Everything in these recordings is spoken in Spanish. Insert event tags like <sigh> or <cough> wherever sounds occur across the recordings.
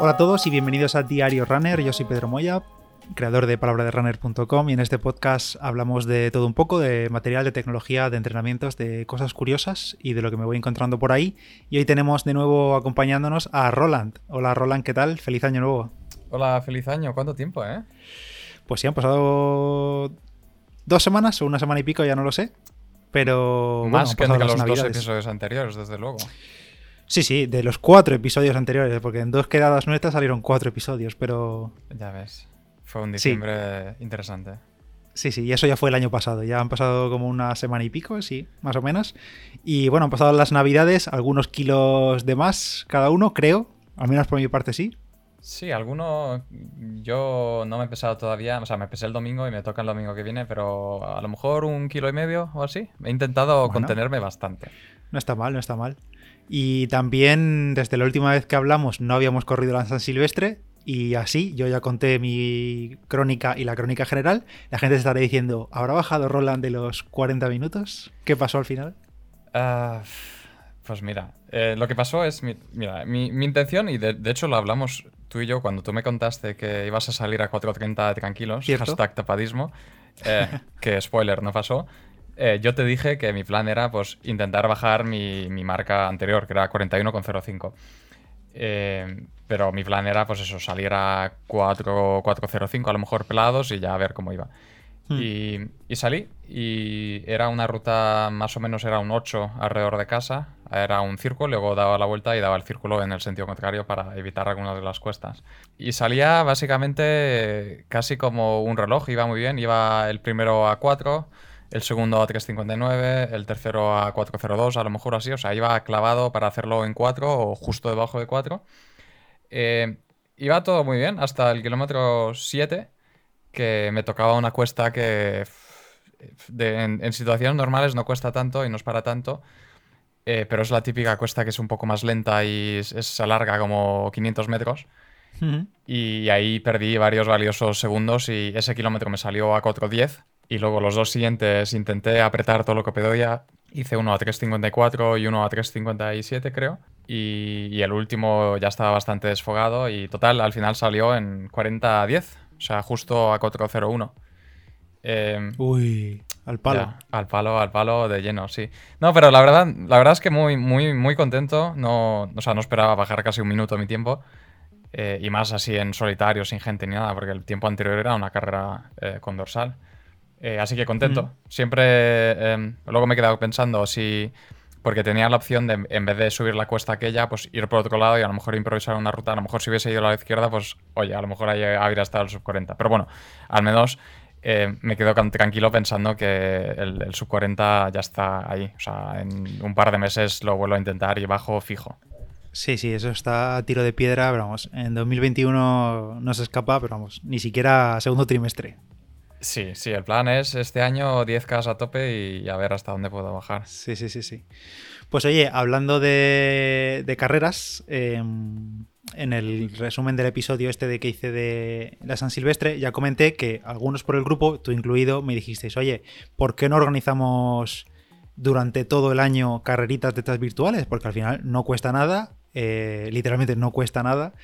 Hola a todos y bienvenidos a Diario Runner. Yo soy Pedro Moya, creador de palabraderunner.com y en este podcast hablamos de todo un poco, de material, de tecnología, de entrenamientos, de cosas curiosas y de lo que me voy encontrando por ahí. Y hoy tenemos de nuevo acompañándonos a Roland. Hola Roland, ¿qué tal? Feliz año nuevo. Hola, feliz año. ¿Cuánto tiempo, eh? Pues sí, han pasado dos semanas o una semana y pico, ya no lo sé. Pero más que en los dos episodios anteriores, desde luego. Sí, sí, de los cuatro episodios anteriores, porque en dos quedadas nuestras salieron cuatro episodios, pero. Ya ves. Fue un diciembre interesante. Sí, sí, y eso ya fue el año pasado. Ya han pasado como una semana y pico, sí, más o menos. Y bueno, han pasado las navidades, algunos kilos de más cada uno, creo. Al menos por mi parte sí. Sí, alguno yo no me he pesado todavía, o sea, me pesé el domingo y me toca el domingo que viene, pero a lo mejor un kilo y medio o así. He intentado contenerme bastante. No está mal, no está mal. Y también desde la última vez que hablamos no habíamos corrido la San Silvestre y así yo ya conté mi crónica y la crónica general. La gente se estará diciendo, ¿habrá bajado Roland de los 40 minutos? ¿Qué pasó al final? Ah, pues mira, eh, lo que pasó es, mira, mi, intención, y de, hecho lo hablamos tú y yo cuando tú me contaste que ibas a salir a 4.30 tranquilos, hashtag tapadismo, eh, <laughs> que spoiler, no pasó. Eh, yo te dije que mi plan era pues intentar bajar mi, marca anterior, que era 41,05. Eh, pero mi plan era, pues eso, salir a 4,405 a lo mejor pelados y ya a ver cómo iba. Hmm. Y, salí y era una ruta, más o menos era un 8 alrededor de casa, era un círculo, luego daba la vuelta y daba el círculo en el sentido contrario para evitar algunas de las cuestas. Y salía básicamente casi como un reloj, iba muy bien, iba el primero a 4 el segundo a 3.59, el tercero a 4.02, a lo mejor así, o sea, iba clavado para hacerlo en 4 o justo debajo de 4. Eh, iba todo muy bien hasta el kilómetro 7, que me tocaba una cuesta que en, situaciones normales no cuesta tanto y no es para tanto, eh, pero es la típica cuesta que es un poco más lenta y se alarga como 500 metros. Y ahí perdí varios valiosos segundos y ese kilómetro me salió a 4.10 y luego los dos siguientes intenté apretar todo lo que podía. Hice uno a 3.54 y uno a 3.57 creo. Y, el último ya estaba bastante desfogado y total al final salió en 40 a 10. O sea, justo a 4.01. Em, Uy, al palo. al palo, al palo de lleno, sí. No, pero la verdad, la verdad es que muy, muy, muy contento. No, o sea, no esperaba bajar casi un minuto mi tiempo. Eh, y más así en solitario, sin gente ni nada, porque el tiempo anterior era una carrera eh, con dorsal. Eh, así que contento. Siempre. Em, luego me he quedado pensando si. Porque tenía la opción de, en vez de subir la cuesta aquella, pues ir por otro lado y a lo mejor improvisar una ruta. A lo mejor si hubiese ido a la izquierda, pues oye, a lo mejor ahí habría estado el sub 40. Pero bueno, al menos eh, me quedo tranquilo pensando que el, el, sub 40 ya está ahí. O sea, en un par de meses lo vuelvo a intentar y bajo fijo. Sí, sí, eso está a tiro de piedra, pero vamos, en 2021 no se escapa, pero vamos, ni siquiera segundo trimestre. Sí, sí, el plan es este año 10K a tope y a ver hasta dónde puedo bajar. Sí, sí, sí, sí. Pues oye, hablando de, carreras, em, en el resumen del episodio este de que hice de la San Silvestre, ya comenté que algunos por el grupo, tú incluido, me dijisteis, oye, ¿por qué no organizamos durante todo el año carreritas de estas virtuales? Porque al final no cuesta nada, eh, literalmente no cuesta nada.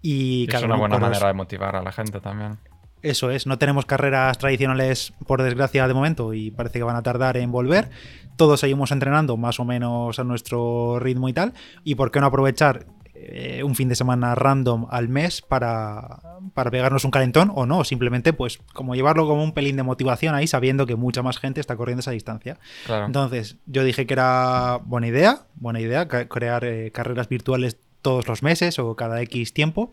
Y es una buena manera de motivar a la gente también. Eso es, no tenemos carreras tradicionales por desgracia de momento y parece que van a tardar en volver. Todos seguimos entrenando más o menos a nuestro ritmo y tal. ¿Y por qué no aprovechar eh, un fin de semana random al mes para, para pegarnos un calentón o no? Simplemente pues como llevarlo como un pelín de motivación ahí sabiendo que mucha más gente está corriendo esa distancia. Entonces yo dije que era buena idea, buena idea crear eh, carreras virtuales todos los meses o cada X tiempo.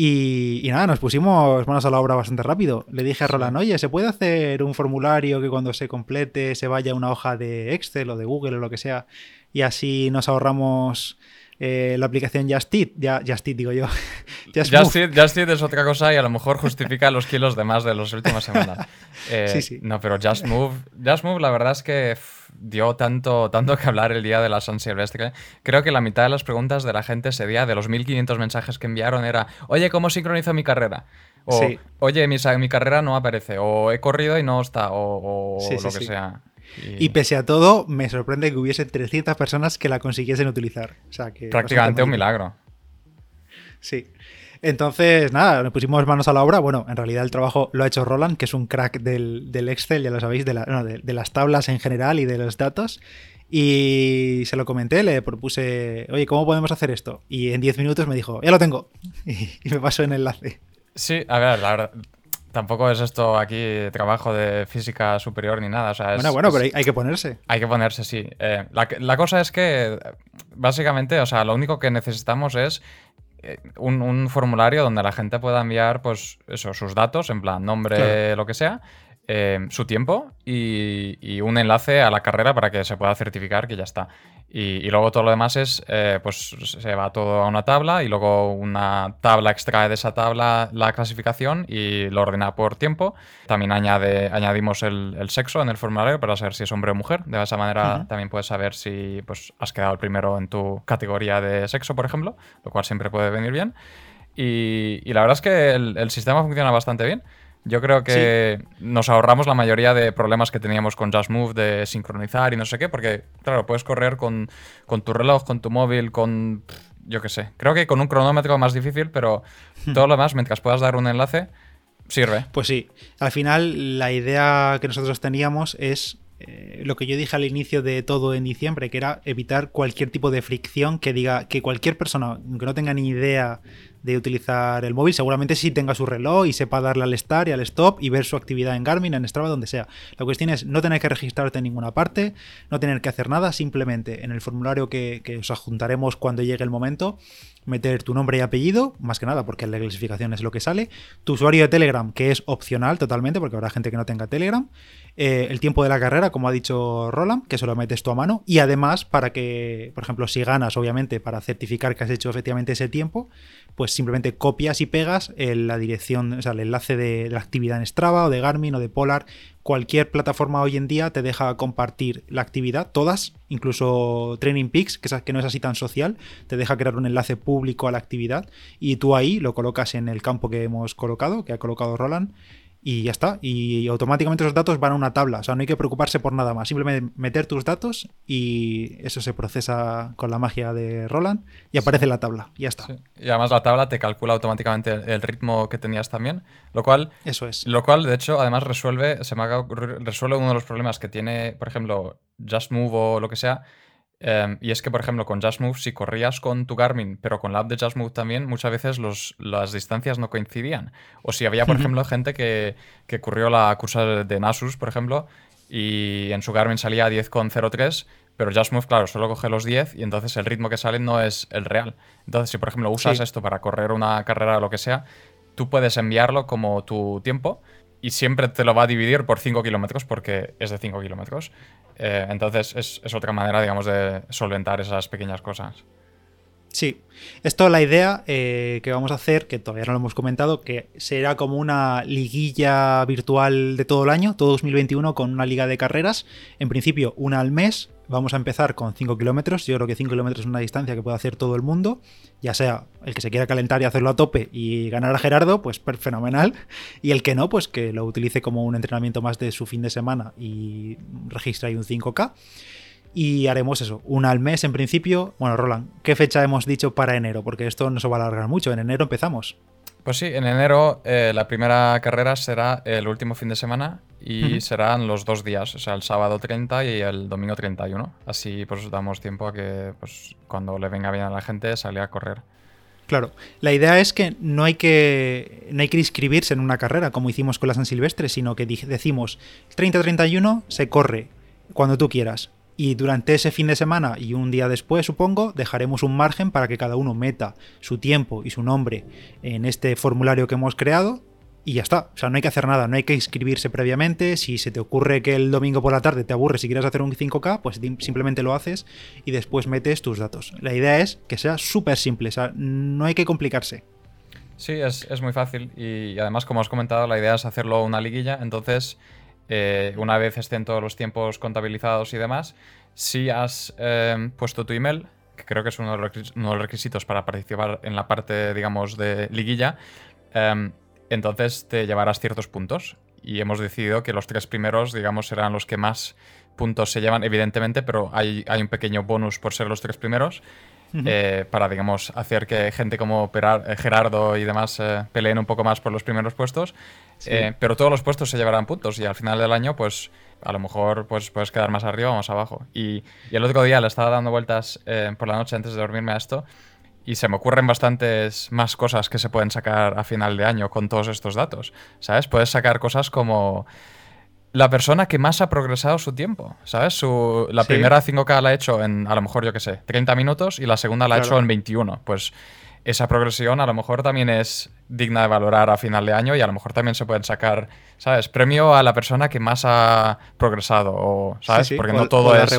Y, nada, nos pusimos manos a la obra bastante rápido. Le dije a Roland, oye, ¿se puede hacer un formulario que cuando se complete se vaya a una hoja de Excel o de Google o lo que sea? Y así nos ahorramos eh, la aplicación Just Eat, ya, Just digo yo. <laughs> Just, Just, es otra cosa y a lo mejor justifica los kilos de más de las últimas semanas. <laughs> Eh, sí, sí. No, pero Just Move, Just Move la verdad es que dio tanto, tanto que hablar el día de la San Silvestre. Creo que la mitad de las preguntas de la gente ese día, de los 1500 mensajes que enviaron, era, oye, ¿cómo sincronizo mi carrera? O, oye, mi, mi, carrera no aparece, o he corrido y no está, o, lo que sea. Y... pese a todo, me sorprende que hubiese 300 personas que la consiguiesen utilizar. O sea, que Prácticamente un milagro. Sí. Entonces, nada, nos pusimos manos a la obra. Bueno, en realidad el trabajo lo ha hecho Roland, que es un crack del, Excel, ya lo sabéis, de, de, las tablas en general y de los datos. Y se lo comenté, le propuse, oye, ¿cómo podemos hacer esto? Y en 10 minutos me dijo, ya lo tengo. <laughs> Y, me pasó en enlace. Sí, a ver, la verdad, tampoco es esto aquí trabajo de física superior ni nada. bueno, bueno, pero hay, que ponerse. Hay que ponerse, sí. Eh, la, cosa es que, básicamente, o sea, lo único que necesitamos es eh, un, formulario donde la gente pueda enviar, pues, eso, sus datos, en plan, nombre, lo que sea, eh, su tiempo y, un enlace a la carrera para que se pueda certificar que ya está. Y, luego todo lo demás es, eh, pues se va todo a una tabla y luego una tabla extrae de esa tabla la clasificación y lo ordena por tiempo. También añade, añadimos el, sexo en el formulario para saber si es hombre o mujer. De esa manera también puedes saber si pues, has quedado el primero en tu categoría de sexo, por ejemplo, lo cual siempre puede venir bien. Y, la verdad es que el sistema funciona bastante bien. Yo creo que nos ahorramos la mayoría de problemas que teníamos con Just Move de sincronizar y no sé qué, porque, claro, puedes correr con, tu reloj, con tu móvil, con. Yo qué sé. Creo que con un cronómetro más difícil, pero <laughs> todo lo demás, mientras puedas dar un enlace, sirve. Pues sí. Al final, la idea que nosotros teníamos es eh, lo que yo dije al inicio de todo en diciembre, que era evitar cualquier tipo de fricción que diga que cualquier persona que no tenga ni idea de utilizar el móvil, seguramente sí tenga su reloj y sepa darle al start y al stop y ver su actividad en Garmin, en Strava, donde sea. La cuestión es no tener que registrarte en ninguna parte, no tener que hacer nada, simplemente en el formulario que, que os adjuntaremos cuando llegue el momento, meter tu nombre y apellido, más que nada porque la clasificación es lo que sale, tu usuario de Telegram, que es opcional totalmente, porque habrá gente que no tenga Telegram, eh, el tiempo de la carrera, como ha dicho Roland, que se lo metes tú a mano, y además para que, por ejemplo, si ganas, obviamente, para certificar que has hecho efectivamente ese tiempo, pues simplemente copias y pegas la dirección, o sea, el enlace de, la actividad en Strava o de Garmin o de Polar. Cualquier plataforma hoy en día te deja compartir la actividad, todas, incluso Training Peaks, que, que no es así tan social, te deja crear un enlace público a la actividad y tú ahí lo colocas en el campo que hemos colocado, que ha colocado Roland, y ya está. Y automáticamente esos datos van a una tabla. O sea, no hay que preocuparse por nada más. Simplemente meter tus datos y eso se procesa con la magia de Roland y aparece la tabla. Y ya está. Y además la tabla te calcula automáticamente el ritmo que tenías también. Lo cual. Eso es. Lo cual, de hecho, además resuelve, se me resuelve uno de los problemas que tiene, por ejemplo, Just Move o lo que sea Em, y es que, por ejemplo, con Just Move, si corrías con tu Garmin, pero con la app de Just Move también, muchas veces los, las distancias no coincidían. O si había, por ejemplo, gente que, que corrió la cursa de Nasus, por ejemplo, y en su Garmin salía 10,03, pero Just Move, claro, solo coge los 10 y entonces el ritmo que sale no es el real. Entonces, si por ejemplo usas esto para correr una carrera o lo que sea, tú puedes enviarlo como tu tiempo y siempre te lo va a dividir por 5 kilómetros porque es de 5 kilómetros. Eh, entonces es, otra manera, digamos, de solventar esas pequeñas cosas. Sí, esto la idea eh, que vamos a hacer, que todavía no lo hemos comentado, que será como una liguilla virtual de todo el año, todo 2021 con una liga de carreras, en principio una al mes, vamos a empezar con 5 kilómetros, yo creo que 5 kilómetros es una distancia que puede hacer todo el mundo, ya sea el que se quiera calentar y hacerlo a tope y ganar a Gerardo, pues fenomenal, y el que no, pues que lo utilice como un entrenamiento más de su fin de semana y registre ahí un 5K. Y haremos eso, una al mes en principio. Bueno, Roland, ¿qué fecha hemos dicho para enero? Porque esto no se va a alargar mucho. En enero empezamos. Pues sí, en enero eh, la primera carrera será el último fin de semana y serán los dos días, o sea, el sábado 30 y el domingo 31. Así pues damos tiempo a que pues, cuando le venga bien a la gente salga a correr. Claro, la idea es que no hay que no hay que inscribirse en una carrera como hicimos con la San Silvestre, sino que decimos 30-31 se corre cuando tú quieras. Y durante ese fin de semana y un día después, supongo, dejaremos un margen para que cada uno meta su tiempo y su nombre en este formulario que hemos creado y ya está. O sea, no hay que hacer nada, no hay que inscribirse previamente. Si se te ocurre que el domingo por la tarde te aburre si quieres hacer un 5K, pues simplemente lo haces y después metes tus datos. La idea es que sea súper simple, o sea, no hay que complicarse. Sí, es, muy fácil y además, como has comentado, la idea es hacerlo una liguilla, entonces eh, una vez estén todos los tiempos contabilizados y demás, si has eh, puesto tu email, que creo que es uno de, los requisitos para participar en la parte, digamos, de liguilla, em, entonces te llevarás ciertos puntos. hemos decidido que los tres primeros, digamos, serán los que más puntos se llevan, evidentemente, pero hay, hay un pequeño bonus por ser los tres primeros. Eh, para, digamos, hacer que gente como eh, Gerardo y demás eh, peleen un poco más por los primeros puestos. pero todos los puestos se llevarán puntos y al final del año, pues a lo mejor pues, puedes quedar más arriba o más abajo. Y, y el otro día le estaba dando vueltas por la noche antes de dormirme a esto y se me ocurren bastantes más cosas que se pueden sacar a final de año con todos estos datos. ¿Sabes? Puedes sacar cosas como la persona que más ha progresado su tiempo, ¿sabes? Su, la primera 5K la ha hecho en, a lo mejor, yo qué sé, 30 minutos y la segunda la ha hecho en 21. Pues esa progresión a lo mejor también es digna de valorar a final de año y a lo mejor también se pueden sacar, ¿sabes? Premio a la persona que más ha progresado, o, ¿sabes? Porque no todo es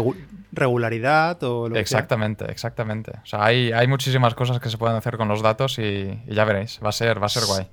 regularidad o lo Exactamente, que exactamente. O sea, hay, hay muchísimas cosas que se pueden hacer con los datos y, ya veréis, va a ser, va a ser guay.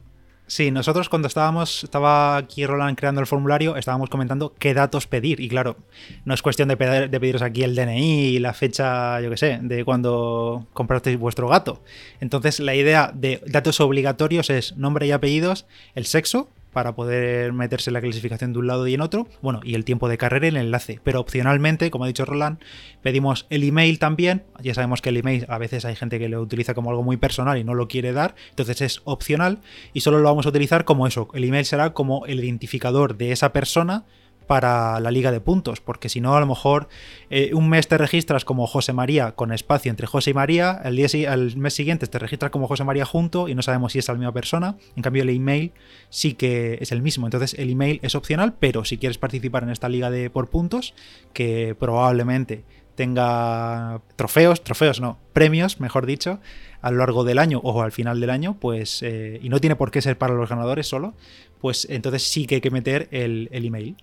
Sí, nosotros cuando estábamos, estaba aquí Roland creando el formulario, estábamos comentando qué datos pedir. Y claro, no es cuestión de, de pediros aquí el DNI y la fecha, yo qué sé, de cuando comprasteis vuestro gato. Entonces, la idea de datos obligatorios es nombre y apellidos, el sexo, para poder meterse en la clasificación de un lado y en otro. Bueno, y el tiempo de carrera y el enlace. Pero opcionalmente, como ha dicho Roland, pedimos el email también. Ya sabemos que el email a veces hay gente que lo utiliza como algo muy personal y no lo quiere dar. Entonces es opcional y solo lo vamos a utilizar como eso. El email será como el identificador de esa persona para la liga de puntos, porque si no, a lo mejor eh, un mes te registras como José María con espacio entre José y María, el, día, el mes siguiente te registras como José María junto y no sabemos si es la misma persona. En cambio, el email sí que es el mismo. Entonces, el email es opcional, pero si quieres participar en esta liga de por puntos, que probablemente tenga trofeos, trofeos no, premios, mejor dicho, a lo largo del año o al final del año, pues, eh, y no tiene por qué ser para los ganadores solo, pues entonces sí que hay que meter el, el email.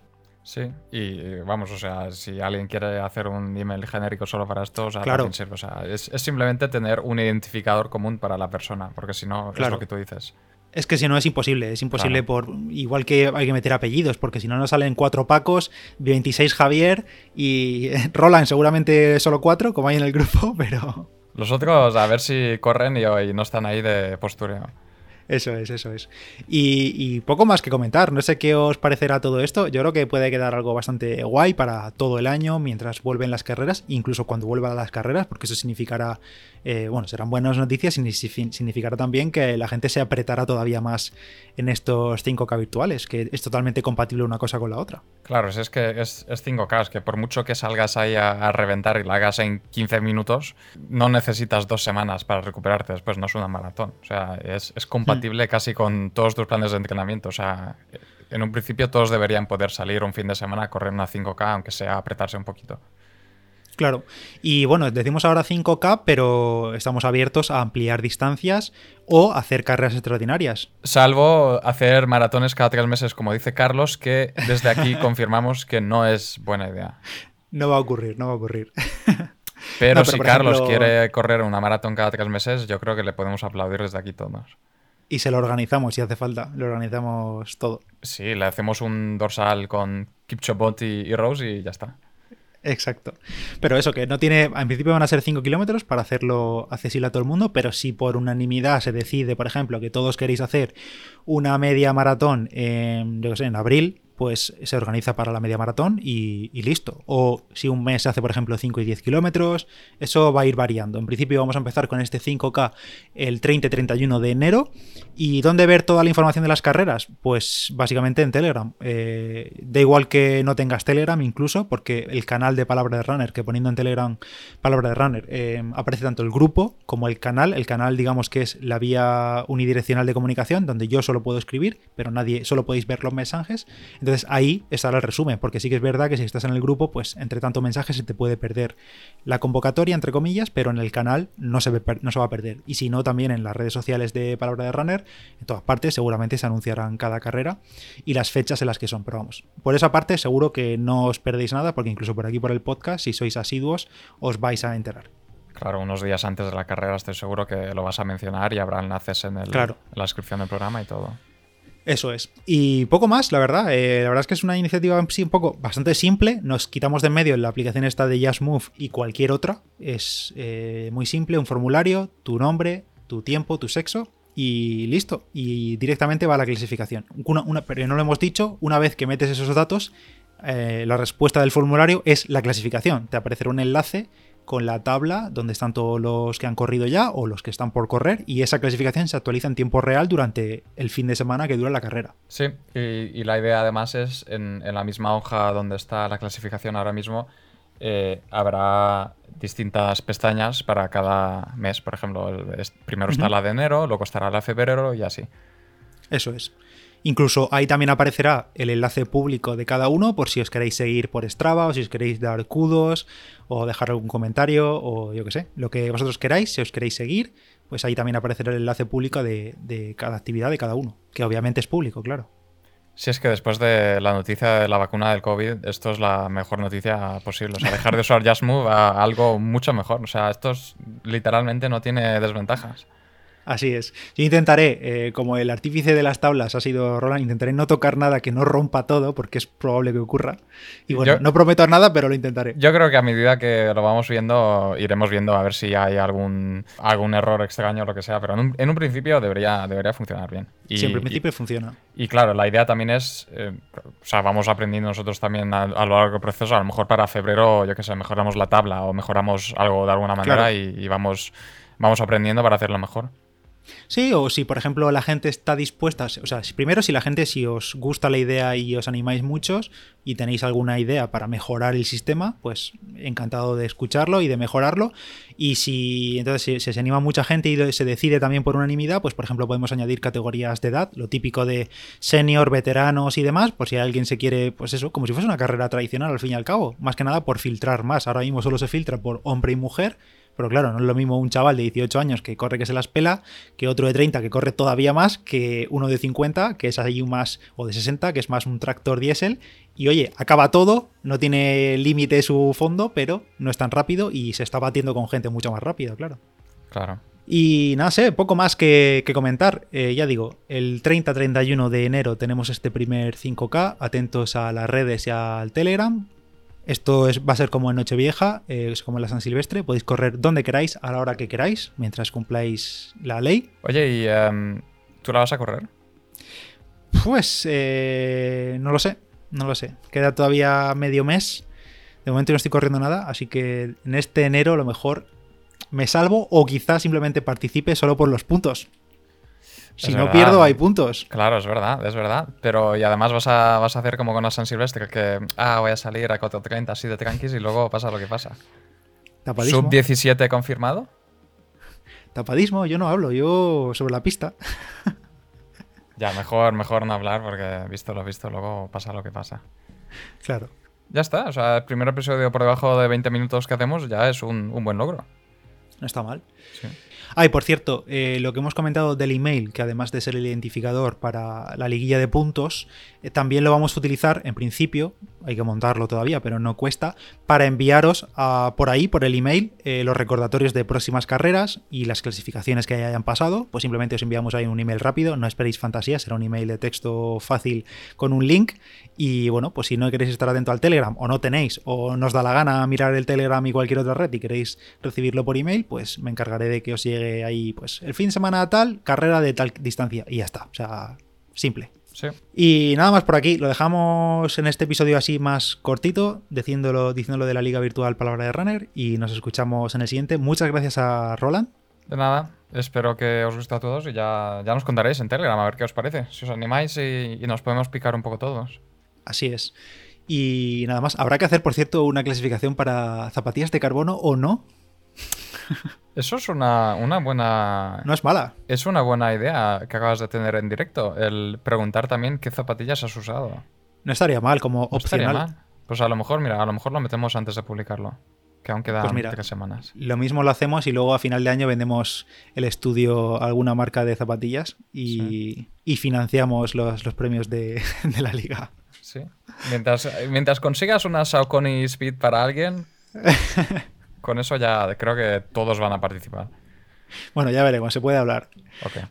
Sí, y vamos, o sea, si alguien quiere hacer un email genérico solo para esto, o sea, claro. O sea, es, simplemente tener un identificador común para la persona, porque si no, es lo que tú dices. Es que si no es imposible, es imposible por igual que hay que meter apellidos, porque si no nos salen cuatro Pacos, 26 Javier y <laughs> Roland seguramente solo cuatro, como hay en el grupo, <laughs> pero... Los otros a ver si corren y, y no están ahí de postureo. Eso es, eso es. Y, poco más que comentar. No sé qué os parecerá todo esto. Yo creo que puede quedar algo bastante guay para todo el año mientras vuelven las carreras, incluso cuando vuelvan las carreras, porque eso significará, eh, bueno, serán buenas noticias y significará también que la gente se apretará todavía más en estos 5K virtuales, que es totalmente compatible una cosa con la otra. Claro, es que es, 5K, es que por mucho que salgas ahí a, reventar y la hagas en 15 minutos, no necesitas dos semanas para recuperarte después, no es una maratón. O sea, es, es compatible compatible casi con todos tus planes de entrenamiento. O sea, en un principio todos deberían poder salir un fin de semana a correr una 5K, aunque sea apretarse un poquito. Claro. Y bueno, decimos ahora 5K, pero estamos abiertos a ampliar distancias o hacer carreras extraordinarias. Salvo hacer maratones cada tres meses, como dice Carlos, que desde aquí <laughs> confirmamos que no es buena idea. No va a ocurrir, no va a ocurrir. Pero, si Carlos quiere correr una maratón cada tres meses, yo creo que le podemos aplaudir desde aquí todos y se lo organizamos si hace falta. Lo organizamos todo. Sí, le hacemos un dorsal con Kipchobot y, y Rose y ya está. Exacto. Pero eso, que no tiene. En principio van a ser 5 kilómetros para hacerlo accesible a todo el mundo, pero si por unanimidad se decide, por ejemplo, que todos queréis hacer una media maratón en, yo sé, en abril, pues se organiza para la media maratón y, listo. O si un mes hace, por ejemplo, 5 y 10 kilómetros, eso va a ir variando. En principio vamos a empezar con este 5K el 30 y 31 de enero. ¿Y dónde ver toda la información de las carreras? Pues básicamente en Telegram. Eh, da igual que no tengas Telegram incluso, porque el canal de Palabra de Runner, que poniendo en Telegram Palabra de Runner, eh, aparece tanto el grupo como el canal. El canal, digamos que es la vía unidireccional de comunicación, donde yo solo puedo escribir, pero nadie, solo podéis ver los mensajes. Ahí estará el resumen, porque sí que es verdad que si estás en el grupo, pues entre tanto mensaje se te puede perder la convocatoria, entre comillas, pero en el canal no se, no se va a perder. Y si no, también en las redes sociales de Palabra de Runner, en todas partes seguramente se anunciarán cada carrera y las fechas en las que son. Pero vamos, por esa parte seguro que no os perdéis nada, porque incluso por aquí por el podcast, si sois asiduos, os vais a enterar. Claro, unos días antes de la carrera estoy seguro que lo vas a mencionar y habrá enlaces en, el, en la descripción del programa y todo. Eso es. Y poco más, la verdad. Eh, la verdad es que es una iniciativa un poco bastante simple. Nos quitamos de en medio la aplicación esta de Just y cualquier otra. Es eh, muy simple, un formulario, tu nombre, tu tiempo, tu sexo y listo. Y directamente va a la clasificación. Pero no lo hemos dicho, una vez que metes esos datos, eh, la respuesta del formulario es la clasificación. Te aparecerá un enlace con la tabla donde están todos los que han corrido ya o los que están por correr y esa clasificación se actualiza en tiempo real durante el fin de semana que dura la carrera. Sí, y, la idea además es en, la misma hoja donde está la clasificación ahora mismo, eh, habrá distintas pestañas para cada mes. Por ejemplo, primero está la de enero, luego estará la de febrero y así. Eso es. Incluso ahí también aparecerá el enlace público de cada uno por si os queréis seguir por Strava o si os queréis dar kudos o dejar algún comentario o yo qué sé, lo que vosotros queráis, si os queréis seguir, pues ahí también aparecerá el enlace público de, cada actividad de cada uno, que obviamente es público, claro. Si es que después de la noticia de la vacuna del COVID, esto es la mejor noticia posible. O sea, dejar de usar Just Move a algo mucho mejor. O sea, esto literalmente no tiene desventajas. Así es. Yo intentaré, eh, como el artífice de las tablas ha sido Roland, intentaré no tocar nada que no rompa todo, porque es probable que ocurra. Y bueno, no prometo nada, pero lo intentaré. Yo creo que a medida que lo vamos viendo, iremos viendo a ver si hay algún, algún error extraño o lo que sea, pero en un, principio debería, debería funcionar bien. Y, sí, en principio funciona. Y claro, la idea también es, eh, o sea, vamos aprendiendo nosotros también a, lo largo del proceso, a lo mejor para febrero, yo qué sé, mejoramos la tabla o mejoramos algo de alguna manera y, y vamos, vamos aprendiendo para hacerlo mejor. Sí, o si por ejemplo la gente está dispuesta, o sea, primero si la gente, si os gusta la idea y os animáis muchos y tenéis alguna idea para mejorar el sistema, pues encantado de escucharlo y de mejorarlo. Y si entonces si, se anima mucha gente y se decide también por unanimidad, pues por ejemplo podemos añadir categorías de edad, lo típico de senior, veteranos y demás, por si alguien se quiere, pues eso, como si fuese una carrera tradicional al fin y al cabo, más que nada por filtrar más. Ahora mismo solo se filtra por hombre y mujer pero claro, no es lo mismo un chaval de 18 años que corre que se las pela, que otro de 30 que corre todavía más, que uno de 50 que es ahí más, o de 60 que es más un tractor diésel. Y oye, acaba todo, no tiene límite su fondo, pero no es tan rápido y se está batiendo con gente mucho más rápida, claro. Claro. Y nada, sé, poco más que, comentar. Eh, ya digo, el 30-31 de enero tenemos este primer 5K. Atentos a las redes y al Telegram. Esto es, va a ser como en Nochevieja, eh, es como en la San Silvestre. Podéis correr donde queráis, a la hora que queráis, mientras cumpláis la ley. Oye, ¿y em, tú la vas a correr? Pues eh, no lo sé, no lo sé. Queda todavía medio mes. De momento no estoy corriendo nada, así que en este enero a lo mejor me salvo o quizás simplemente participe solo por los puntos. Si no pierdo, hay puntos. Claro, es verdad, es verdad. Pero y además vas a, vas a hacer como con la San Silvestre, que ah, voy a salir a 4.30 así de tranquis y luego pasa lo que pasa. Tapadismo. ¿Sub 17 confirmado? Tapadismo, yo no hablo, yo sobre la pista. <laughs> ya, mejor, mejor no hablar porque visto lo visto, luego pasa lo que pasa. Claro. Ya está, o sea, el primer episodio por debajo de 20 minutos que hacemos ya es un, un buen logro. No está mal. Sí. Ah, y por cierto, eh, lo que hemos comentado del email, que además de ser el identificador para la liguilla de puntos, eh, también lo vamos a utilizar en principio, hay que montarlo todavía, pero no cuesta, para enviaros por ahí, por el email, eh, los recordatorios de próximas carreras y las clasificaciones que hayan pasado. Pues simplemente os enviamos ahí un email rápido, no esperéis fantasía, será un email de texto fácil con un link. Y bueno, pues si no queréis estar atento al Telegram o no tenéis, o nos da la gana mirar el Telegram y cualquier otra red y queréis recibirlo por email, pues me encargaré de que os llegue ahí, pues, el fin de semana tal, carrera de tal distancia y ya está. O sea, simple. Y nada más por aquí, lo dejamos en este episodio así más cortito, diciéndolo, diciéndolo de la Liga Virtual Palabra de Runner y nos escuchamos en el siguiente. Muchas gracias a Roland. De nada, espero que os guste a todos y ya, ya nos contaréis en Telegram a ver qué os parece, si os animáis y, y nos podemos picar un poco todos. Así es. Y nada más, habrá que hacer, por cierto, una clasificación para zapatillas de carbono o no. <laughs> Eso es una, buena. No es mala. Es una buena idea que acabas de tener en directo. El preguntar también qué zapatillas has usado. No estaría mal como opcional. Pues a lo mejor, mira, a lo mejor lo metemos antes de publicarlo. Que aún quedan pues tres semanas. Lo mismo lo hacemos y luego a final de año vendemos el estudio a alguna marca de zapatillas y, financiamos los, premios <laughs> de, la liga. Sí. Mientras, mientras consigas una Saucony Speed para alguien. <laughs> con eso ya creo que todos van a participar. Bueno, ya veremos, se puede hablar.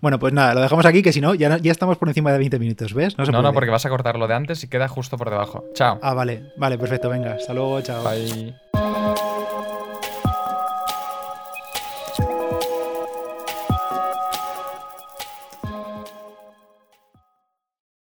Bueno, pues nada, lo dejamos aquí, que si no, ya, ya estamos por encima de 20 minutos, ¿ves? No, no, porque vas a cortar lo de antes y queda justo por debajo. Chao. Ah, vale, vale, perfecto, venga, hasta luego, chao. Bye.